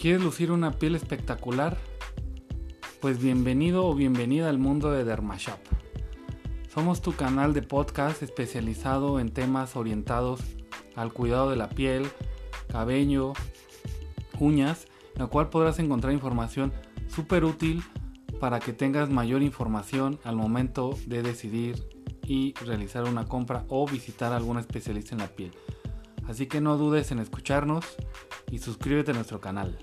¿Quieres lucir una piel espectacular? Pues bienvenido o bienvenida al mundo de Dermashop. Somos tu canal de podcast especializado en temas orientados al cuidado de la piel, cabello, uñas, en la cual podrás encontrar información súper útil para que tengas mayor información al momento de decidir y realizar una compra o visitar a algún especialista en la piel. Así que no dudes en escucharnos y suscríbete a nuestro canal.